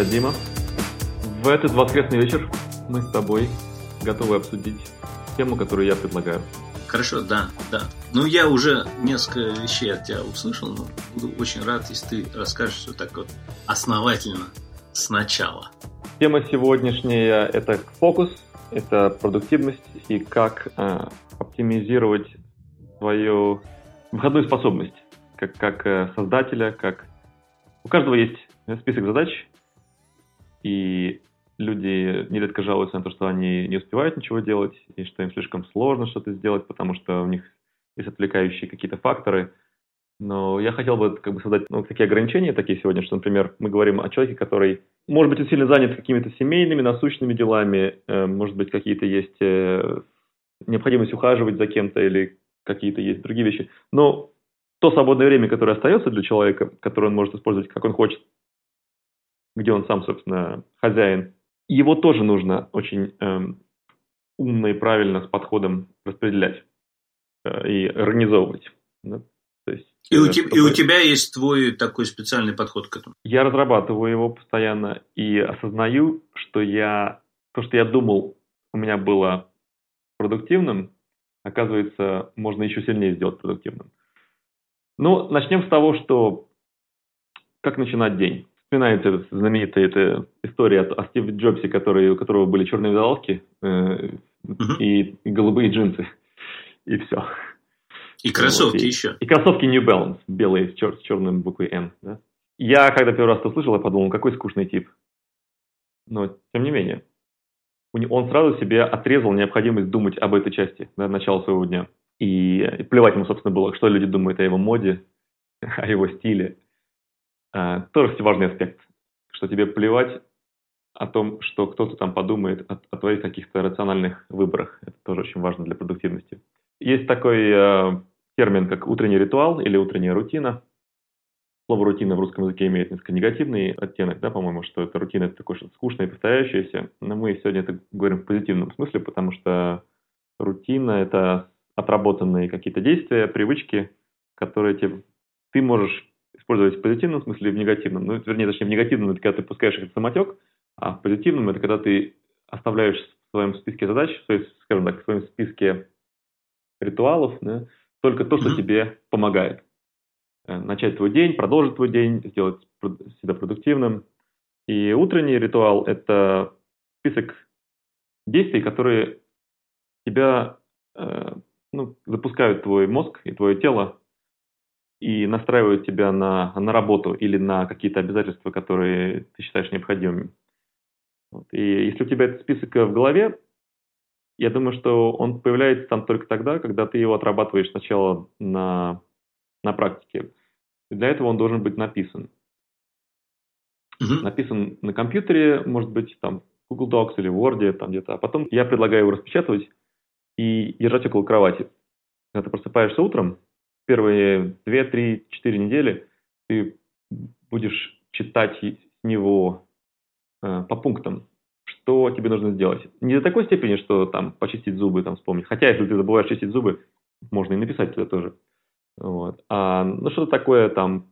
Привет, Дима. В этот воскресный вечер мы с тобой готовы обсудить тему, которую я предлагаю. Хорошо, да, да. Ну, я уже несколько вещей от тебя услышал, но буду очень рад, если ты расскажешь все так вот основательно сначала. Тема сегодняшняя – это фокус, это продуктивность и как э, оптимизировать свою выходную способность как, как э, создателя, как у каждого есть список задач, и люди нередко жалуются на то, что они не успевают ничего делать, и что им слишком сложно что-то сделать, потому что у них есть отвлекающие какие-то факторы. Но я хотел бы как бы создать ну, такие ограничения такие сегодня, что, например, мы говорим о человеке, который, может быть, он сильно занят какими-то семейными, насущными делами, э, может быть, какие-то есть э, необходимость ухаживать за кем-то или какие-то есть другие вещи. Но то свободное время, которое остается для человека, которое он может использовать, как он хочет, где он сам, собственно, хозяин, его тоже нужно очень эм, умно и правильно с подходом распределять э, и организовывать. Да? То есть, и, у тебя, и у тебя есть твой такой специальный подход к этому? Я разрабатываю его постоянно и осознаю, что я то, что я думал, у меня было продуктивным, оказывается, можно еще сильнее сделать продуктивным. Ну, начнем с того, что как начинать день. Вспоминается знаменитая эта история о Стиве Джобсе, который, у которого были черные волоски э, и, и голубые джинсы. И все. И кроссовки вот, и, еще. И кроссовки New Balance, белые с, чер, с черным буквой N. Да? Я, когда первый раз это услышал, я подумал, какой скучный тип. Но, тем не менее, он сразу себе отрезал необходимость думать об этой части, да, начала своего дня. И плевать ему, собственно, было, что люди думают о его моде, о его стиле. А, тоже важный аспект, что тебе плевать о том, что кто-то там подумает о, о твоих каких-то рациональных выборах. Это тоже очень важно для продуктивности. Есть такой э, термин, как утренний ритуал или утренняя рутина. Слово рутина в русском языке имеет несколько негативный оттенок, да, по-моему, что это рутина это такое что-то скучное и повторяющееся. Но мы сегодня это говорим в позитивном смысле, потому что рутина – это отработанные какие-то действия, привычки, которые тебе, ты можешь использовать в позитивном смысле и в негативном. Ну, вернее, точнее, в негативном это когда ты пускаешь их самотек, а в позитивном это когда ты оставляешь в своем списке задач, в своем, скажем так, в своем списке ритуалов, да, только то, что тебе помогает. Э, начать твой день, продолжить твой день, сделать себя продуктивным. И утренний ритуал – это список действий, которые тебя э, ну, запускают твой мозг и твое тело и настраивают тебя на, на работу или на какие-то обязательства, которые ты считаешь необходимыми. Вот. И если у тебя этот список в голове, я думаю, что он появляется там только тогда, когда ты его отрабатываешь сначала на, на практике. И для этого он должен быть написан. Mm-hmm. Написан на компьютере, может быть, там в Google Docs или Word, там где-то. А потом я предлагаю его распечатывать и держать около кровати. Когда ты просыпаешься утром, первые 2, 3, 4 недели ты будешь читать с него э, по пунктам, что тебе нужно сделать. Не до такой степени, что там почистить зубы, там вспомнить. Хотя, если ты забываешь чистить зубы, можно и написать туда тоже. Вот. А, ну, что-то такое там,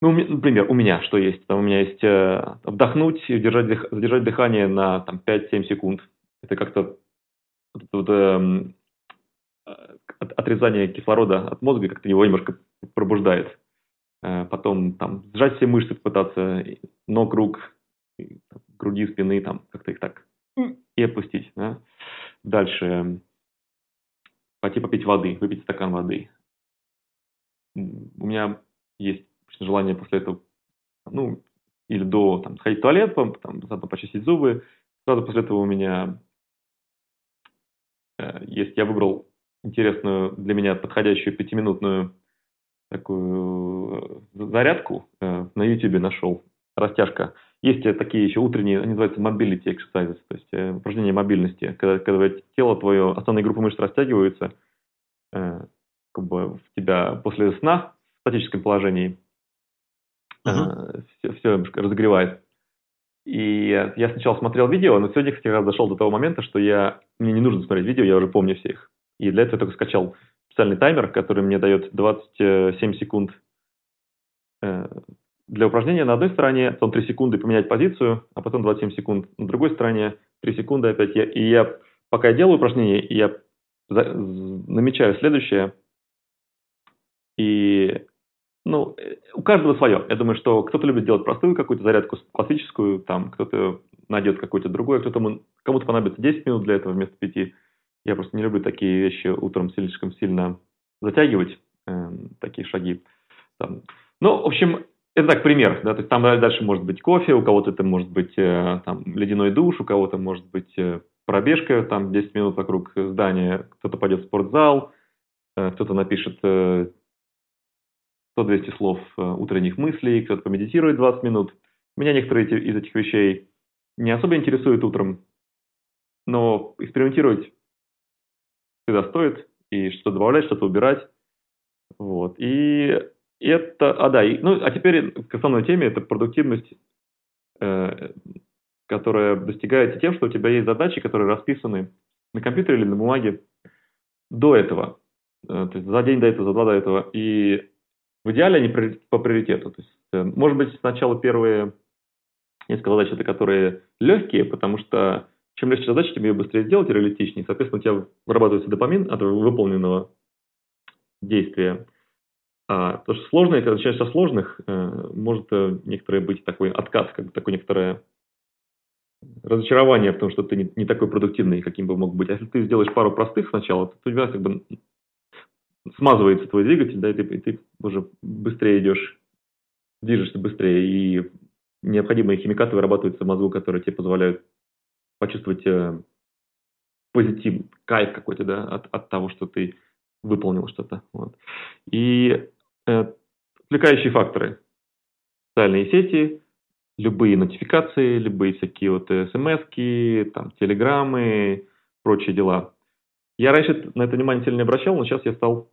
ну, например, у меня что есть? Там у меня есть э, вдохнуть и держать, задержать дыхание на там, 5-7 секунд. Это как-то вот, вот, эм, э, отрезание кислорода от мозга как-то его немножко пробуждает. Э, потом там сжать все мышцы, попытаться ног, рук, груди, спины, там как-то их так и опустить. Да? Дальше пойти попить воды, выпить стакан воды. У меня есть желание после этого, ну, или до, там, сходить в туалет, там, заодно почистить зубы. Сразу после этого у меня Э, есть, я выбрал интересную для меня подходящую пятиминутную такую э, зарядку э, на YouTube нашел, растяжка. Есть такие еще утренние, они называются mobility exercises, то есть упражнения мобильности, когда, когда тело твое, основные группы мышц растягиваются, как бы в тебя после сна в статическом положении uh-huh. все, все разогревает. И я сначала смотрел видео, но сегодня, кстати, раз дошел до того момента, что я, мне не нужно смотреть видео, я уже помню все их. И для этого я только скачал специальный таймер, который мне дает 27 секунд э, для упражнения на одной стороне, потом 3 секунды поменять позицию, а потом 27 секунд на другой стороне, 3 секунды опять. Я, и я, пока я делаю упражнение, я за, намечаю следующее. И, ну, у каждого свое. Я думаю, что кто-то любит делать простую какую-то зарядку, классическую, там, кто-то найдет какую-то другую, кто-то, кому-то понадобится 10 минут для этого вместо 5. Я просто не люблю такие вещи утром слишком сильно затягивать, э, такие шаги. Там. Ну, в общем, это так пример, да, то есть там дальше может быть кофе, у кого-то это может быть э, там ледяной душ, у кого-то может быть э, пробежка, там 10 минут вокруг здания, кто-то пойдет в спортзал, э, кто-то напишет 100-200 слов утренних мыслей, кто-то помедитирует 20 минут. Меня некоторые из этих вещей не особо интересуют утром, но экспериментировать всегда стоит, и что-то добавлять, что-то убирать. Вот. И это, а да, и, ну, а теперь к основной теме, это продуктивность, э, которая достигается тем, что у тебя есть задачи, которые расписаны на компьютере или на бумаге до этого, э, то есть за день до этого, за два до этого, и в идеале они по приоритету. То есть, э, может быть, сначала первые несколько задач, это которые легкие, потому что чем легче задача, тем ее быстрее сделать и реалистичнее. Соответственно, у тебя вырабатывается допамин от выполненного действия. А, потому что сложное, когда начинаешь со сложных, э, может э, некоторое быть такой отказ, как бы такое некоторое разочарование в том, что ты не, не такой продуктивный, каким бы мог быть. А если ты сделаешь пару простых сначала, то у тебя как бы смазывается твой двигатель, да, и ты, и ты уже быстрее идешь, движешься быстрее, и необходимые химикаты вырабатываются в мозгу, которые тебе позволяют почувствовать э, позитив, кайф какой-то, да, от, от того, что ты выполнил что-то. Вот. И Э, отвлекающие факторы. Социальные сети, любые нотификации, любые всякие вот смс там, телеграммы, прочие дела. Я раньше на это внимание сильно не обращал, но сейчас я стал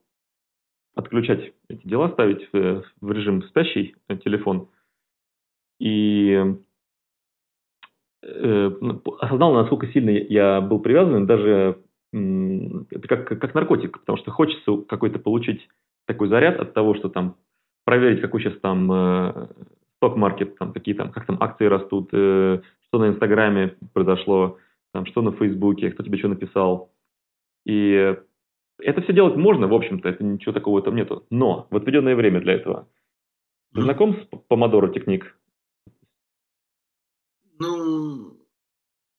отключать эти дела, ставить в, в режим спящий телефон. И э, осознал, насколько сильно я был привязан, даже это как, как наркотик, потому что хочется какой-то получить такой заряд от того, что там проверить, какой сейчас там э, сток-маркет, там какие там, как там акции растут, э, что на Инстаграме произошло, там, что на Фейсбуке, кто тебе что написал. И это все делать можно, в общем-то, это ничего такого там нету. Но в отведенное время для этого. Ты знаком с Помодоро техник? Ну,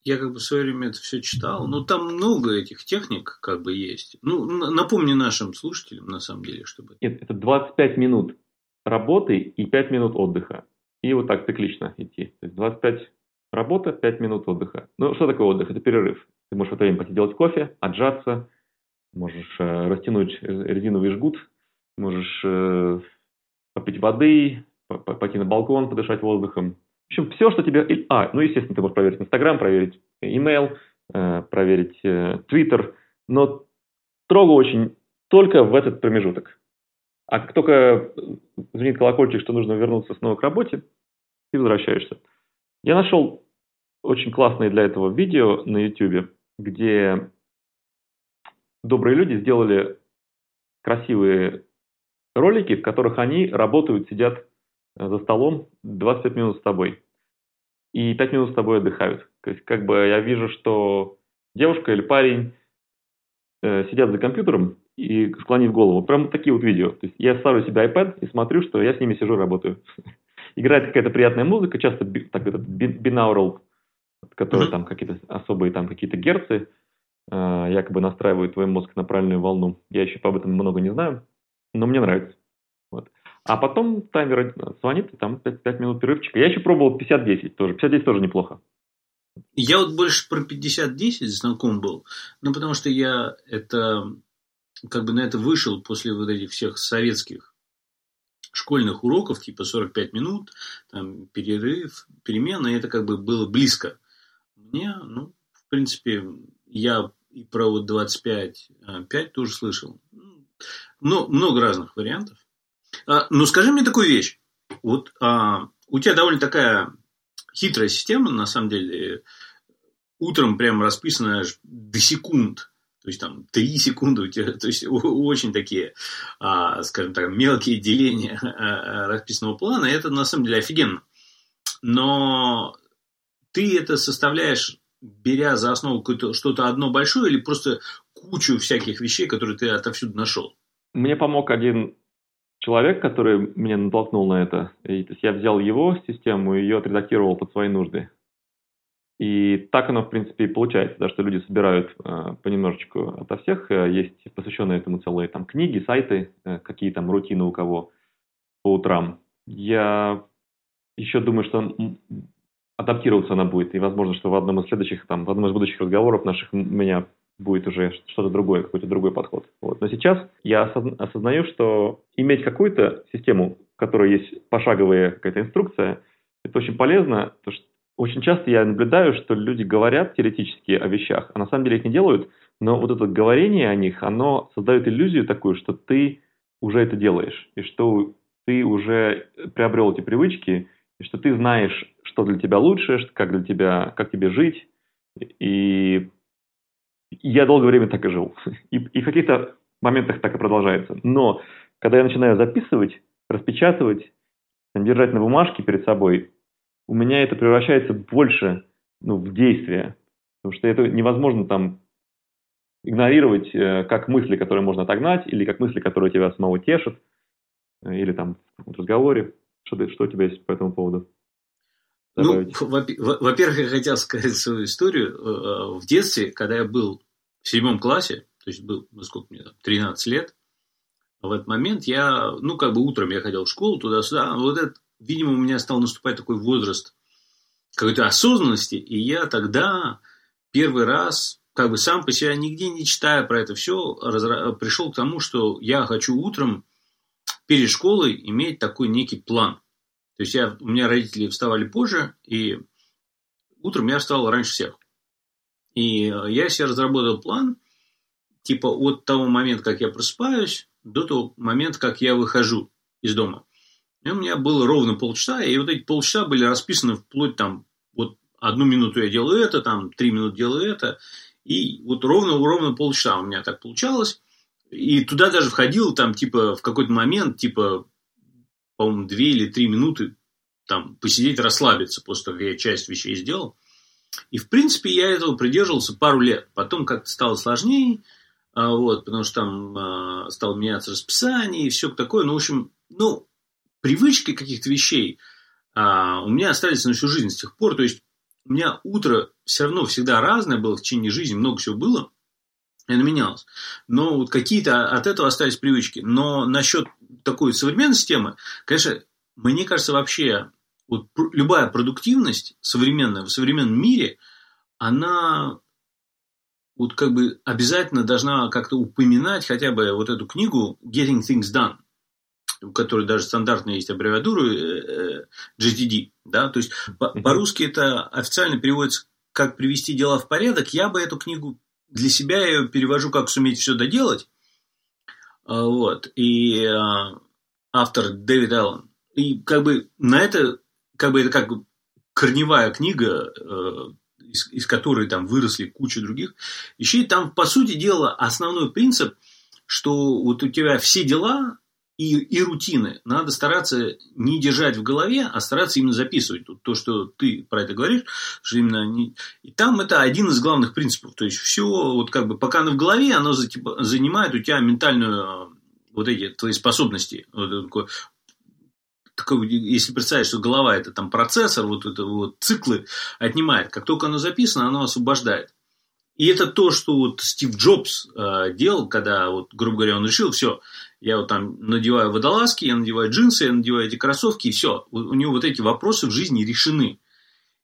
я как бы в свое время это все читал. Ну, там много этих техник как бы есть. Ну, напомни нашим слушателям, на самом деле, чтобы... Нет, это 25 минут работы и 5 минут отдыха. И вот так циклично идти. То есть 25 работа, 5 минут отдыха. Ну, что такое отдых? Это перерыв. Ты можешь в это время пойти делать кофе, отжаться, можешь э, растянуть резиновый жгут, можешь э, попить воды, пойти на балкон, подышать воздухом, в общем, все, что тебе... А, ну, естественно, ты можешь проверить Инстаграм, проверить email, э, проверить Twitter, э, но строго очень только в этот промежуток. А как только звонит колокольчик, что нужно вернуться снова к работе, ты возвращаешься. Я нашел очень классное для этого видео на YouTube, где добрые люди сделали красивые ролики, в которых они работают, сидят Э, за столом 25 минут с тобой. И 5 минут с тобой отдыхают. То есть, как бы я вижу, что девушка или парень э, сидят за компьютером и склонив голову. Прям такие вот видео. То есть я ставлю себе iPad и смотрю, что я с ними сижу, работаю. Играет какая-то приятная музыка, часто так, этот binaural, который там какие-то особые там какие-то герцы, э, якобы настраивают твой мозг на правильную волну. Я еще об этом много не знаю, но мне нравится. А потом таймер звонит, и там 5, 5 минут перерывчика. Я еще пробовал 50-10 тоже. 50-10 тоже неплохо. Я вот больше про 50-10 знаком был, ну, потому что я это, как бы на это вышел после вот этих всех советских школьных уроков, типа 45 минут, там, перерыв, перемена, и это как бы было близко. Мне, ну, в принципе, я и про вот 25, 5 тоже слышал. Ну, много разных вариантов. А, ну, скажи мне такую вещь. Вот а, у тебя довольно такая хитрая система, на самом деле. Утром прям расписана до секунд То есть там 3 секунды у тебя, то есть очень такие, а, скажем так, мелкие деления а, а, расписанного плана, это на самом деле офигенно. Но ты это составляешь, беря за основу что-то одно большое или просто кучу всяких вещей, которые ты отовсюду нашел? Мне помог один человек, который меня натолкнул на это. И, то есть я взял его систему и ее отредактировал под свои нужды. И так оно, в принципе, и получается, да, что люди собирают э, понемножечку ото всех. Э, есть посвященные этому целые там книги, сайты, э, какие там рутины у кого по утрам. Я еще думаю, что адаптироваться она будет. И возможно, что в одном из следующих, там, в одном из будущих разговоров наших меня будет уже что-то другое, какой-то другой подход. Вот. Но сейчас я осознаю, что иметь какую-то систему, в которой есть пошаговая какая-то инструкция, это очень полезно, потому что очень часто я наблюдаю, что люди говорят теоретически о вещах, а на самом деле их не делают, но вот это говорение о них, оно создает иллюзию такую, что ты уже это делаешь, и что ты уже приобрел эти привычки, и что ты знаешь, что для тебя лучше, как для тебя, как тебе жить. И я долгое время так и жил. И, и в каких-то моментах так и продолжается. Но когда я начинаю записывать, распечатывать, держать на бумажке перед собой, у меня это превращается больше ну, в действие. Потому что это невозможно там игнорировать э, как мысли, которые можно отогнать, или как мысли, которые тебя самого тешат, э, или там в разговоре. Что, ты, что у тебя есть по этому поводу? Ну, во-первых, я хотел сказать свою историю. Э, в детстве, когда я был в седьмом классе, то есть был, ну, сколько мне, 13 лет, в этот момент я, ну, как бы утром я ходил в школу туда-сюда, вот это видимо, у меня стал наступать такой возраст какой-то осознанности, и я тогда первый раз, как бы сам по себе, нигде не читая про это все, разра... пришел к тому, что я хочу утром перед школой иметь такой некий план. То есть я, у меня родители вставали позже, и утром я встал раньше всех. И я себе разработал план, типа от того момента, как я просыпаюсь, до того момента, как я выхожу из дома. И у меня было ровно полчаса, и вот эти полчаса были расписаны вплоть там, вот одну минуту я делаю это, там три минуты делаю это, и вот ровно, ровно полчаса у меня так получалось. И туда даже входил там, типа, в какой-то момент, типа, по-моему, две или три минуты там посидеть, расслабиться после того, как я часть вещей сделал. И, в принципе, я этого придерживался пару лет. Потом как-то стало сложнее, а, вот, потому что там а, стало меняться расписание и все такое. Ну, в общем, ну, привычки каких-то вещей а, у меня остались на всю жизнь с тех пор. То есть у меня утро все равно всегда разное было в течение жизни, много всего было, оно менялось. Но вот какие-то от этого остались привычки. Но насчет такой современной системы, конечно, мне кажется, вообще вот любая продуктивность современная в современном мире, она вот как бы обязательно должна как-то упоминать хотя бы вот эту книгу Getting Things Done у которой даже стандартная есть аббревиатура э, GTD, да, то есть по-русски это официально переводится как привести дела в порядок. Я бы эту книгу для себя ее перевожу как суметь все доделать. А, вот. И а, автор Дэвид Аллен. И как бы на это, как бы это как корневая книга, э, из, из которой там выросли куча других вещей. Там, по сути дела, основной принцип, что вот у тебя все дела и, и рутины надо стараться не держать в голове, а стараться именно записывать. Тут то, что ты про это говоришь, что именно не... И там это один из главных принципов. То есть все, вот как бы пока оно в голове, оно занимает у тебя ментальную вот эти твои способности. Вот такой, такой, если представить, что голова это там процессор, вот это вот циклы отнимает. Как только оно записано, оно освобождает. И это то, что вот Стив Джобс э, делал, когда, вот, грубо говоря, он решил, все, я вот там надеваю водолазки, я надеваю джинсы, я надеваю эти кроссовки, и все. У, у него вот эти вопросы в жизни решены.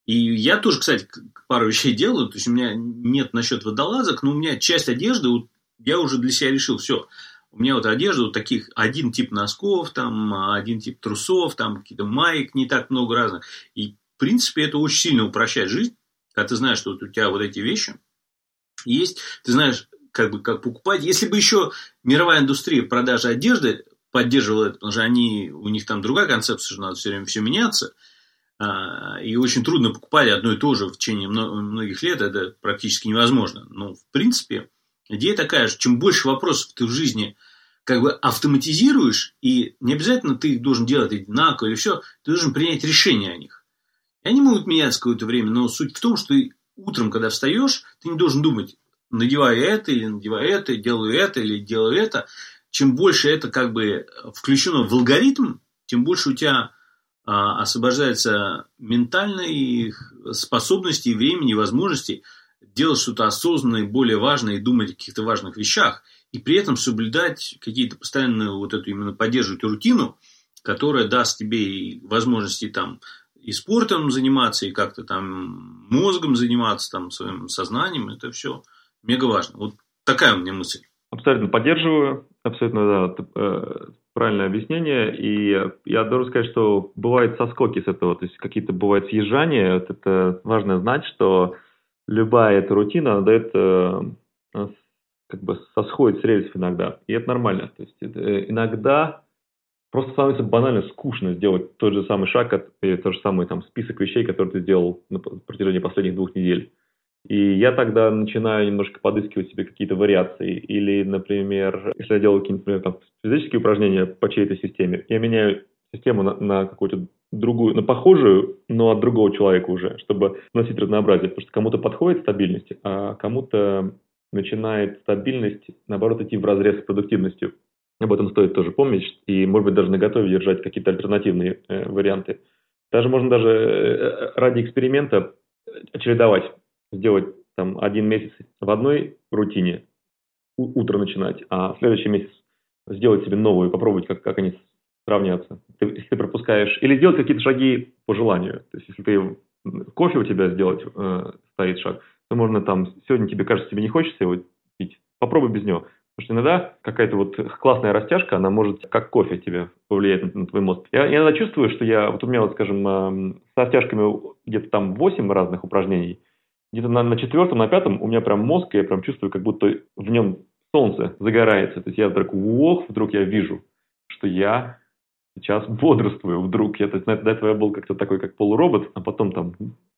И я тоже, кстати, пару вещей делаю. То есть у меня нет насчет водолазок, но у меня часть одежды, вот, я уже для себя решил, все. У меня вот одежда вот таких, один тип носков, там, один тип трусов, там, какие-то маек, не так много разных. И, в принципе, это очень сильно упрощает жизнь, когда ты знаешь, что вот у тебя вот эти вещи – есть, ты знаешь, как бы как покупать. Если бы еще мировая индустрия продажи одежды поддерживала это, потому что они, у них там другая концепция, что надо все время все меняться, а, и очень трудно покупать одно и то же в течение многих лет, это практически невозможно. Но, в принципе, Идея такая же, чем больше вопросов ты в жизни как бы автоматизируешь, и не обязательно ты их должен делать одинаково или все, ты должен принять решение о них. И они могут меняться какое-то время, но суть в том, что утром, когда встаешь, ты не должен думать, надеваю это или надеваю это, делаю это или делаю это. Чем больше это как бы включено в алгоритм, тем больше у тебя а, освобождается ментальной способности, и времени, и возможностей делать что-то осознанное, более важное и думать о каких-то важных вещах, и при этом соблюдать какие-то постоянную вот эту именно поддерживать рутину, которая даст тебе и возможности там и спортом заниматься, и как-то там мозгом заниматься, там своим сознанием, это все мега важно. Вот такая у меня мысль. Абсолютно поддерживаю, абсолютно да, э, правильное объяснение. И я должен сказать, что бывают соскоки с этого, то есть какие-то бывают съезжания. Вот это важно знать, что любая эта рутина она дает э, как бы сосходит с рельсов иногда. И это нормально. То есть это, э, иногда просто становится банально скучно сделать тот же самый шаг, и тот же самый там список вещей, которые ты сделал на протяжении последних двух недель. И я тогда начинаю немножко подыскивать себе какие-то вариации. Или, например, если я делаю какие-то, например, там, физические упражнения по чьей-то системе, я меняю систему на, на какую-то другую, на похожую, но от другого человека уже, чтобы носить разнообразие. Потому что кому-то подходит стабильность, а кому-то начинает стабильность, наоборот, идти в разрез с продуктивностью. Об этом стоит тоже помнить и, может быть, даже на готове держать какие-то альтернативные э, варианты. Даже можно даже э, ради эксперимента чередовать, сделать там один месяц в одной рутине, утро начинать, а следующий месяц сделать себе новую, попробовать, как, как они сравнятся. Ты, если ты пропускаешь, или сделать какие-то шаги по желанию. То есть, если ты кофе у тебя сделать, э, стоит шаг, то можно там, сегодня тебе кажется, тебе не хочется его пить, попробуй без него. Потому что иногда какая-то вот классная растяжка, она может как кофе тебе повлиять на, на твой мозг. Я, я иногда чувствую, что я, вот у меня вот, скажем, э, с растяжками где-то там 8 разных упражнений, где-то на, на четвертом, на пятом у меня прям мозг, я прям чувствую, как будто в нем солнце загорается. То есть я вдруг, ох, вдруг я вижу, что я сейчас бодрствую вдруг. Я, то есть, до этого я был как-то такой, как полуробот, а потом там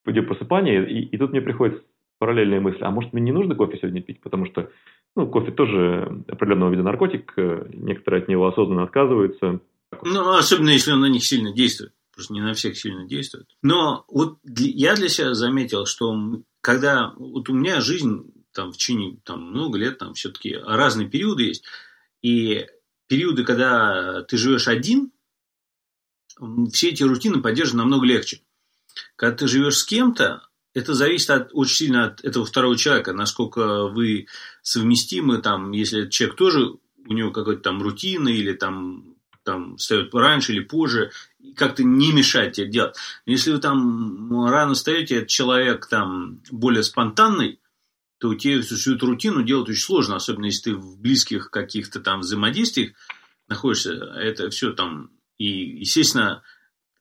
идет просыпание, и, и тут мне приходит параллельные мысли, а может мне не нужно кофе сегодня пить, потому что ну, кофе тоже определенного вида наркотик, э, некоторые от него осознанно отказываются. Ну, особенно если он на них сильно действует. Просто не на всех сильно действует. Но вот я для себя заметил, что когда вот у меня жизнь там в течение там, много лет, там все-таки разные периоды есть. И периоды, когда ты живешь один, все эти рутины поддерживать намного легче. Когда ты живешь с кем-то, это зависит от, очень сильно от этого второго человека, насколько вы совместимы, там, если человек тоже, у него какая-то там рутина или там, там встает раньше или позже, как-то не мешать тебе делать. Если вы там рано встаете, этот человек там более спонтанный, то тебе всю, всю эту рутину делать очень сложно, особенно если ты в близких каких-то там взаимодействиях находишься. Это все там, и, естественно,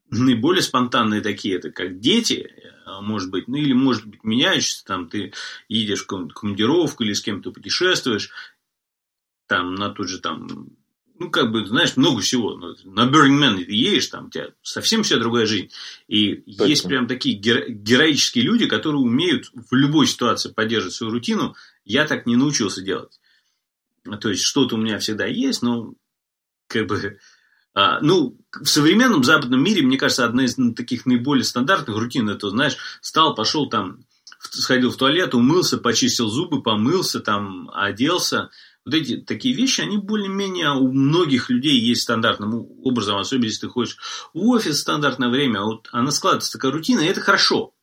наиболее спонтанные такие, это как дети, а, может быть, ну или может быть меняющиеся, там ты едешь в командировку или с кем-то путешествуешь, там на тот же там, ну как бы, знаешь, много всего. Ну, на Burning Man ты едешь, там у тебя совсем вся другая жизнь. И Точно. есть прям такие геро- героические люди, которые умеют в любой ситуации поддерживать свою рутину. Я так не научился делать. То есть что-то у меня всегда есть, но как бы а, ну, в современном западном мире, мне кажется, одна из таких наиболее стандартных рутин, это, знаешь, встал, пошел там, сходил в туалет, умылся, почистил зубы, помылся, там, оделся. Вот эти такие вещи, они более-менее у многих людей есть стандартным образом, особенно если ты ходишь в офис в стандартное время, а вот она складывается такая рутина, и это хорошо.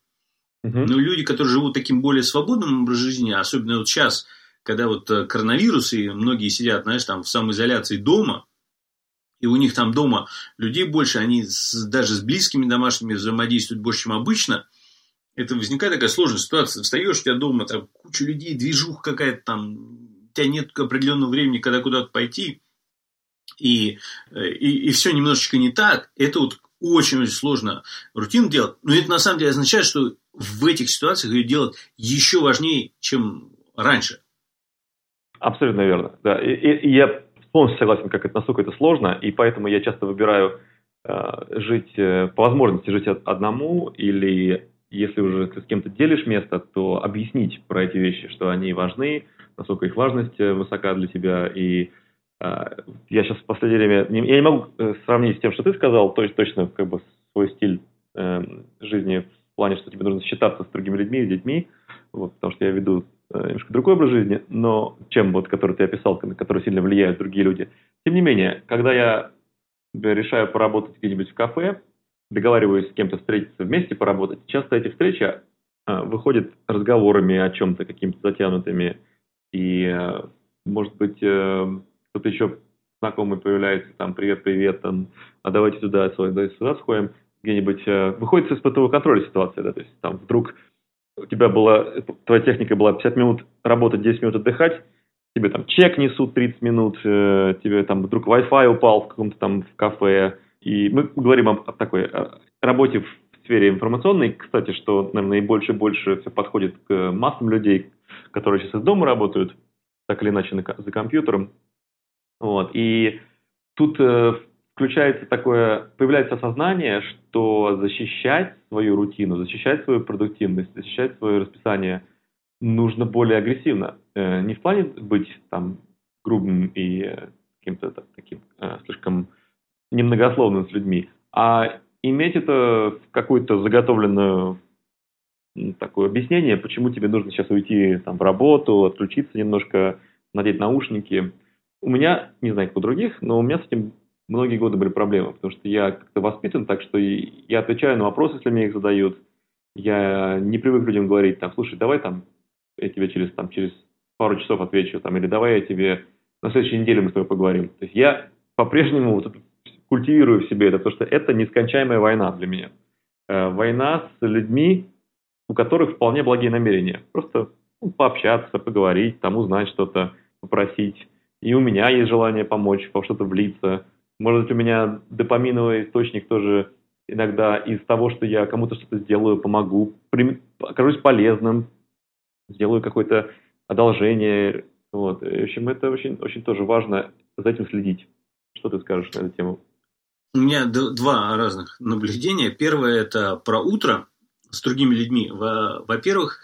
Угу. Но люди, которые живут таким более свободным образом жизни, особенно вот сейчас, когда вот э, коронавирус, и многие сидят, знаешь, там в самоизоляции дома, и у них там дома людей больше, они с, даже с близкими домашними взаимодействуют больше, чем обычно, это возникает такая сложная ситуация. Встаешь, у тебя дома там куча людей, движуха какая-то там, тебя нет определенного времени, когда куда-то пойти, и, и, и все немножечко не так. Это вот очень-очень сложно рутину делать. Но это на самом деле означает, что в этих ситуациях ее делать еще важнее, чем раньше. Абсолютно верно. Да. И, и, и я полностью согласен, как это, насколько это сложно, и поэтому я часто выбираю э, жить, э, по возможности жить одному, или если уже ты с кем-то делишь место, то объяснить про эти вещи, что они важны, насколько их важность высока для тебя. И я сейчас в последнее время... Я не могу сравнить с тем, что ты сказал, то есть точно как бы свой стиль жизни в плане, что тебе нужно считаться с другими людьми, с детьми, вот, потому что я веду немножко другой образ жизни, но чем вот, который ты описал, на который сильно влияют другие люди. Тем не менее, когда я решаю поработать где-нибудь в кафе, договариваюсь с кем-то встретиться вместе поработать, часто эти встречи выходят разговорами о чем-то, какими-то затянутыми, и, а, может быть, э, кто-то еще знакомый появляется, там, привет-привет, там, а давайте туда, сюда, сюда сходим, где-нибудь, э, выходит из испытывого контроля ситуация, да, то есть там вдруг у тебя была, твоя техника была 50 минут работать, 10 минут отдыхать, тебе там чек несут 30 минут, э, тебе там вдруг Wi-Fi упал в каком-то там в кафе, и мы говорим о, о такой работе в сфере информационной, кстати, что, наверное, и больше и больше все подходит к массам людей, которые сейчас из дома работают, так или иначе за компьютером. Вот. И тут э, включается такое, появляется осознание, что защищать свою рутину, защищать свою продуктивность, защищать свое расписание нужно более агрессивно. Э, не в плане быть там грубым и э, каким-то таким э, слишком немногословным с людьми, а иметь это в какую-то заготовленную такое объяснение, почему тебе нужно сейчас уйти там, в работу, отключиться немножко, надеть наушники. У меня, не знаю, как у других, но у меня с этим многие годы были проблемы, потому что я как-то воспитан так, что я отвечаю на вопросы, если мне их задают. Я не привык людям говорить, там, слушай, давай там, я тебе через, там, через пару часов отвечу, там, или давай я тебе на следующей неделе мы с тобой поговорим. То есть я по-прежнему вот культивирую в себе это, потому что это нескончаемая война для меня. Э, война с людьми, у которых вполне благие намерения. Просто ну, пообщаться, поговорить, там узнать что-то, попросить. И у меня есть желание помочь, во что-то влиться. Может быть, у меня допаминовый источник тоже иногда из того, что я кому-то что-то сделаю, помогу, окажусь полезным, сделаю какое-то одолжение. Вот. В общем, это очень, очень тоже важно за этим следить. Что ты скажешь на эту тему? У меня два разных наблюдения. Первое – это про утро с другими людьми. Во-первых,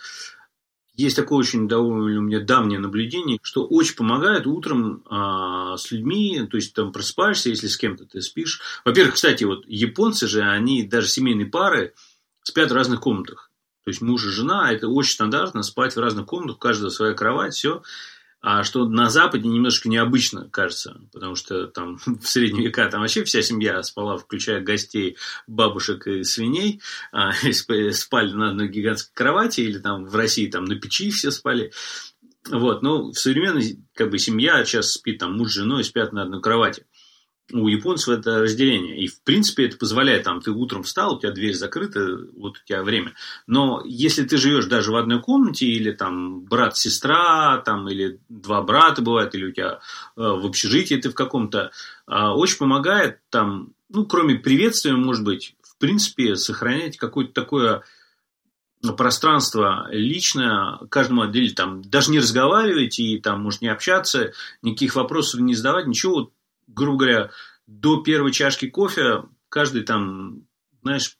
есть такое очень довольно у меня давнее наблюдение, что очень помогает утром а, с людьми, то есть там просыпаешься, если с кем-то ты спишь. Во-первых, кстати, вот японцы же, они даже семейные пары спят в разных комнатах. То есть муж и жена, это очень стандартно, спать в разных комнатах, у каждого своя кровать, все. А что на Западе немножко необычно, кажется, потому что там в средние века там вообще вся семья спала, включая гостей, бабушек и свиней, а, спали на одной гигантской кровати, или там в России там на печи все спали. Вот, но в современной как бы семья сейчас спит там муж с женой спят на одной кровати у японцев это разделение. И, в принципе, это позволяет, там, ты утром встал, у тебя дверь закрыта, вот у тебя время. Но если ты живешь даже в одной комнате, или там брат-сестра, там, или два брата бывают, или у тебя э, в общежитии ты в каком-то, э, очень помогает там, ну, кроме приветствия, может быть, в принципе, сохранять какое-то такое пространство личное, каждому отделе, там, даже не разговаривать и там, может, не общаться, никаких вопросов не задавать, ничего, грубо говоря, до первой чашки кофе каждый там, знаешь,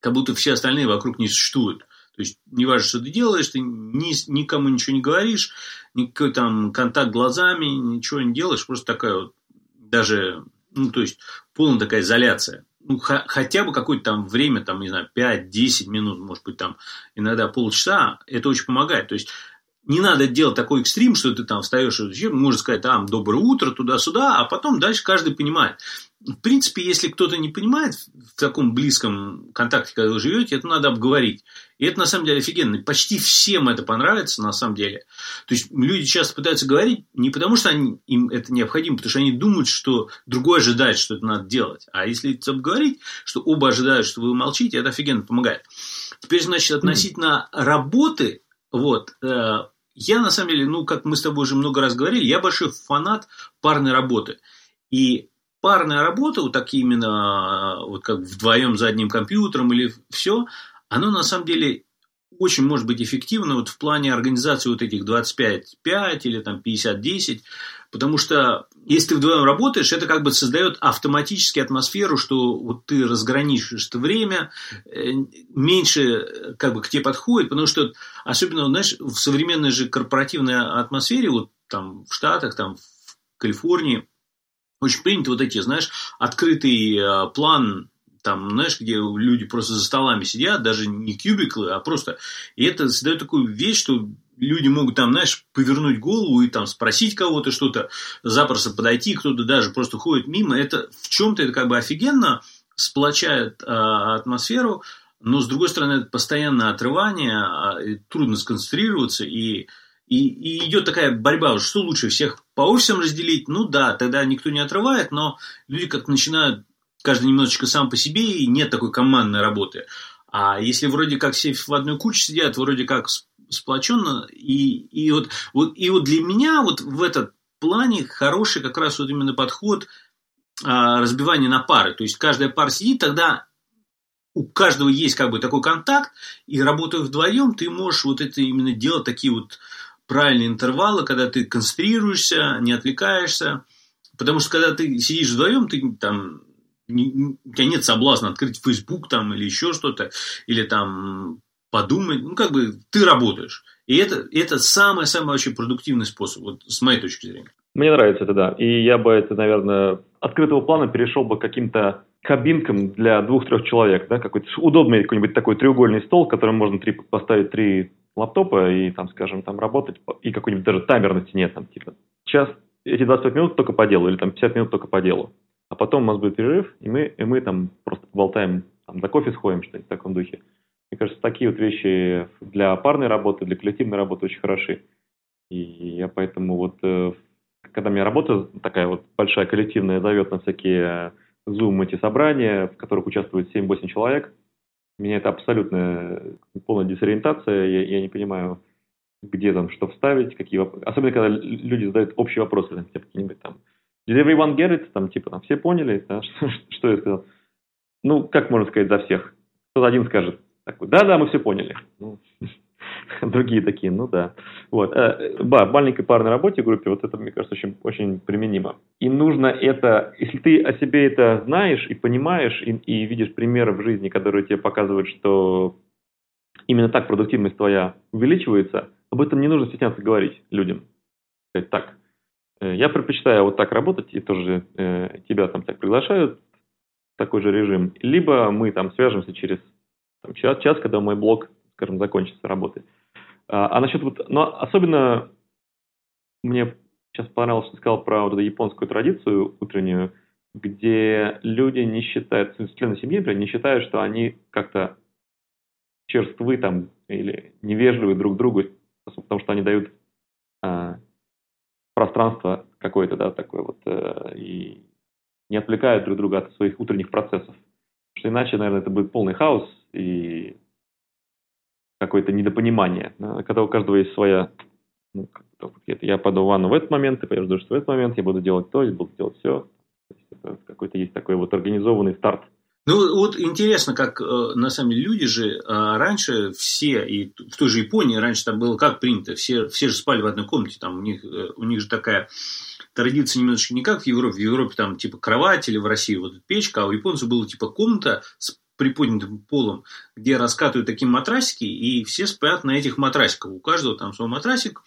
как будто все остальные вокруг не существуют. То есть, не важно, что ты делаешь, ты ни, никому ничего не говоришь, никакой там контакт глазами, ничего не делаешь, просто такая вот, даже, ну, то есть, полная такая изоляция. Ну, хотя бы какое-то там время, там, не знаю, 5-10 минут, может быть, там, иногда полчаса, это очень помогает. То есть, не надо делать такой экстрим, что ты там встаешь, можно сказать, там, доброе утро, туда-сюда, а потом дальше каждый понимает. В принципе, если кто-то не понимает в таком близком контакте, когда вы живете, это надо обговорить. И это на самом деле офигенно. Почти всем это понравится на самом деле. То есть люди часто пытаются говорить не потому, что они, им это необходимо, потому что они думают, что другой ожидает, что это надо делать. А если это обговорить, что оба ожидают, что вы молчите, это офигенно помогает. Теперь, значит, относительно работы, вот, э, я, на самом деле, ну, как мы с тобой уже много раз говорили, я большой фанат парной работы. И парная работа, вот так именно, вот как вдвоем за одним компьютером или все, оно на самом деле очень может быть эффективно вот в плане организации вот этих 25-5 или там 50-10, потому что если ты вдвоем работаешь, это как бы создает автоматически атмосферу, что вот ты разграничиваешь это время, э, меньше как бы к тебе подходит, потому что особенно, знаешь, в современной же корпоративной атмосфере, вот там в Штатах, там в Калифорнии, очень принято вот эти, знаешь, открытый э, план там, знаешь, где люди просто за столами сидят, даже не кубиклы, а просто... И это создает такую вещь, что люди могут там, знаешь, повернуть голову и там спросить кого-то что-то, запросто подойти, кто-то даже просто ходит мимо. Это в чем-то это как бы офигенно сплочает а, атмосферу, но с другой стороны, это постоянное отрывание, а, трудно сконцентрироваться, и, и, и идет такая борьба, что лучше всех по офисам разделить, ну да, тогда никто не отрывает, но люди как-то начинают каждый немножечко сам по себе, и нет такой командной работы. А если вроде как все в одной куче сидят, вроде как сплоченно, и, и, вот, вот, и вот для меня вот в этот плане хороший как раз вот именно подход а, разбивания на пары. То есть каждая пара сидит, тогда у каждого есть как бы такой контакт, и работая вдвоем, ты можешь вот это именно делать такие вот правильные интервалы, когда ты концентрируешься, не отвлекаешься. Потому что когда ты сидишь вдвоем, ты там не, у тебя нет соблазна открыть Facebook там или еще что-то, или там подумать, ну, как бы ты работаешь. И это, это самый-самый вообще продуктивный способ, вот с моей точки зрения. Мне нравится это, да. И я бы это, наверное, открытого плана перешел бы к каким-то кабинкам для двух-трех человек, да, какой-то удобный какой-нибудь такой треугольный стол, в котором можно три, поставить три лаптопа и там, скажем, там работать, и какой-нибудь даже таймер на стене, там, типа, час, эти 25 минут только по делу, или там 50 минут только по делу. А потом у нас будет перерыв, и мы, и мы там просто поболтаем, там, за кофе сходим, что-нибудь в таком духе. Мне кажется, такие вот вещи для парной работы, для коллективной работы очень хороши. И я поэтому вот, э, когда меня работа такая вот большая коллективная зовет на всякие Zoom эти собрания, в которых участвует 7-8 человек, меня это абсолютно полная дезориентация, я, я не понимаю, где там что вставить, какие вопросы. Особенно, когда люди задают общие вопросы, там, типа, какие-нибудь там, Did everyone get it? Там, типа, там, все поняли, да, что, я сказал. Ну, как можно сказать за всех? Кто-то один скажет, такой, да-да, мы все поняли. Ну, другие такие, ну да. Вот. Э, да, в маленькой парной работе группе вот это, мне кажется, очень, очень применимо. И нужно это, если ты о себе это знаешь и понимаешь, и, и видишь примеры в жизни, которые тебе показывают, что именно так продуктивность твоя увеличивается, об этом не нужно стесняться говорить людям. Так, э, я предпочитаю вот так работать, и тоже э, тебя там так приглашают, такой же режим. Либо мы там свяжемся через там, час, час, когда мой блог, скажем, закончится работать. А, а насчет вот, но особенно мне сейчас понравилось, что ты сказал про вот эту японскую традицию утреннюю, где люди не считают, члены семьи, например, не считают, что они как-то черствы там или невежливы друг другу, потому что они дают а, пространство какое-то, да, такое вот, а, и не отвлекают друг друга от своих утренних процессов. Потому что иначе, наверное, это будет полный хаос и какое-то недопонимание. Когда у каждого есть своя... Ну, я пойду в ванну в этот момент, ты пойдешь в в этот момент, я буду делать то, я буду делать все. какой-то есть такой вот организованный старт. Ну, вот интересно, как э, на самом деле люди же э, раньше все, и в той же Японии раньше там было как принято, все, все же спали в одной комнате, там у них, э, у них же такая традиция немножечко не как в Европе. В Европе там типа кровать или в России вот печка, а у японцев была типа комната с приподнятым полом, где раскатывают такие матрасики, и все спят на этих матрасиках. У каждого там свой матрасик.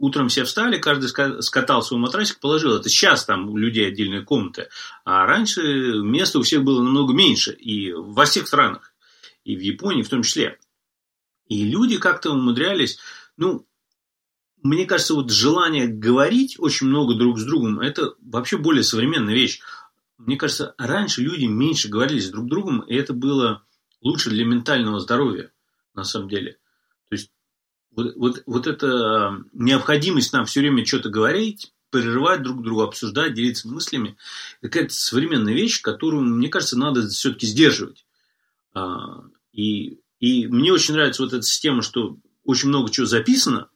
Утром все встали, каждый скатал свой матрасик, положил. Это сейчас там у людей отдельные комнаты. А раньше места у всех было намного меньше. И во всех странах. И в Японии в том числе. И люди как-то умудрялись, ну, мне кажется, вот желание говорить очень много друг с другом, это вообще более современная вещь. Мне кажется, раньше люди меньше говорили с друг другом, и это было лучше для ментального здоровья, на самом деле. Вот, вот, вот эта необходимость нам все время что-то говорить, прерывать друг друга, обсуждать, делиться мыслями, какая-то современная вещь, которую, мне кажется, надо все-таки сдерживать. А, и, и мне очень нравится вот эта система, что очень много чего записано,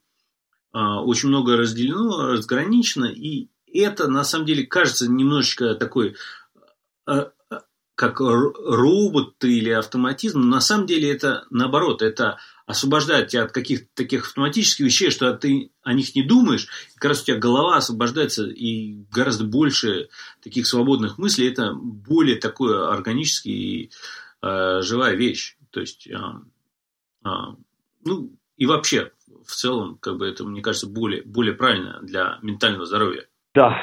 а, очень много разделено, разграничено, и это на самом деле кажется немножечко такой а, как роботы или автоматизм, но на самом деле это наоборот, это освобождает тебя от каких-то таких автоматических вещей, что ты о них не думаешь, и как раз у тебя голова освобождается, и гораздо больше таких свободных мыслей, это более такое органический и э, живая вещь. То есть, э, э, ну, и вообще, в целом, как бы это, мне кажется, более, более правильно для ментального здоровья. Да,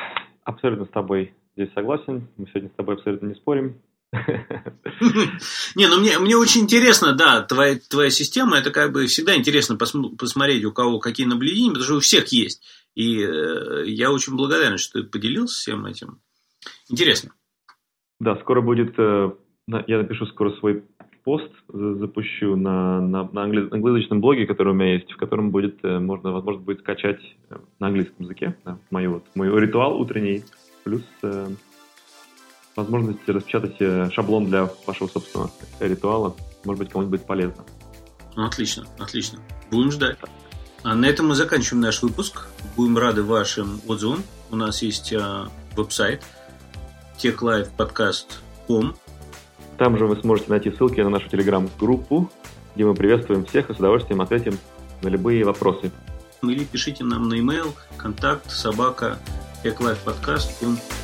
абсолютно с тобой здесь согласен. Мы сегодня с тобой абсолютно не спорим. Не, ну мне, мне очень интересно, да, твоя, твоя система, это как бы всегда интересно пос- посмотреть, у кого какие наблюдения, потому что у всех есть. И э, я очень благодарен, что ты поделился всем этим. Интересно. Да, скоро будет, э, я напишу скоро свой пост, запущу на, на, на англоязычном блоге, который у меня есть, в котором будет, э, можно, возможно, будет скачать э, на английском языке да, мой, вот, мой ритуал утренний, плюс э, возможность распечатать э, шаблон для вашего собственного ритуала. Может быть, кому-нибудь будет полезно. Ну, отлично, отлично. Будем ждать. А на этом мы заканчиваем наш выпуск. Будем рады вашим отзывам. У нас есть э, веб-сайт techlifepodcast.com. Там же вы сможете найти ссылки на нашу телеграм-группу, где мы приветствуем всех и с удовольствием ответим на любые вопросы. Или пишите нам на e-mail контакт собака techlifepodcast.com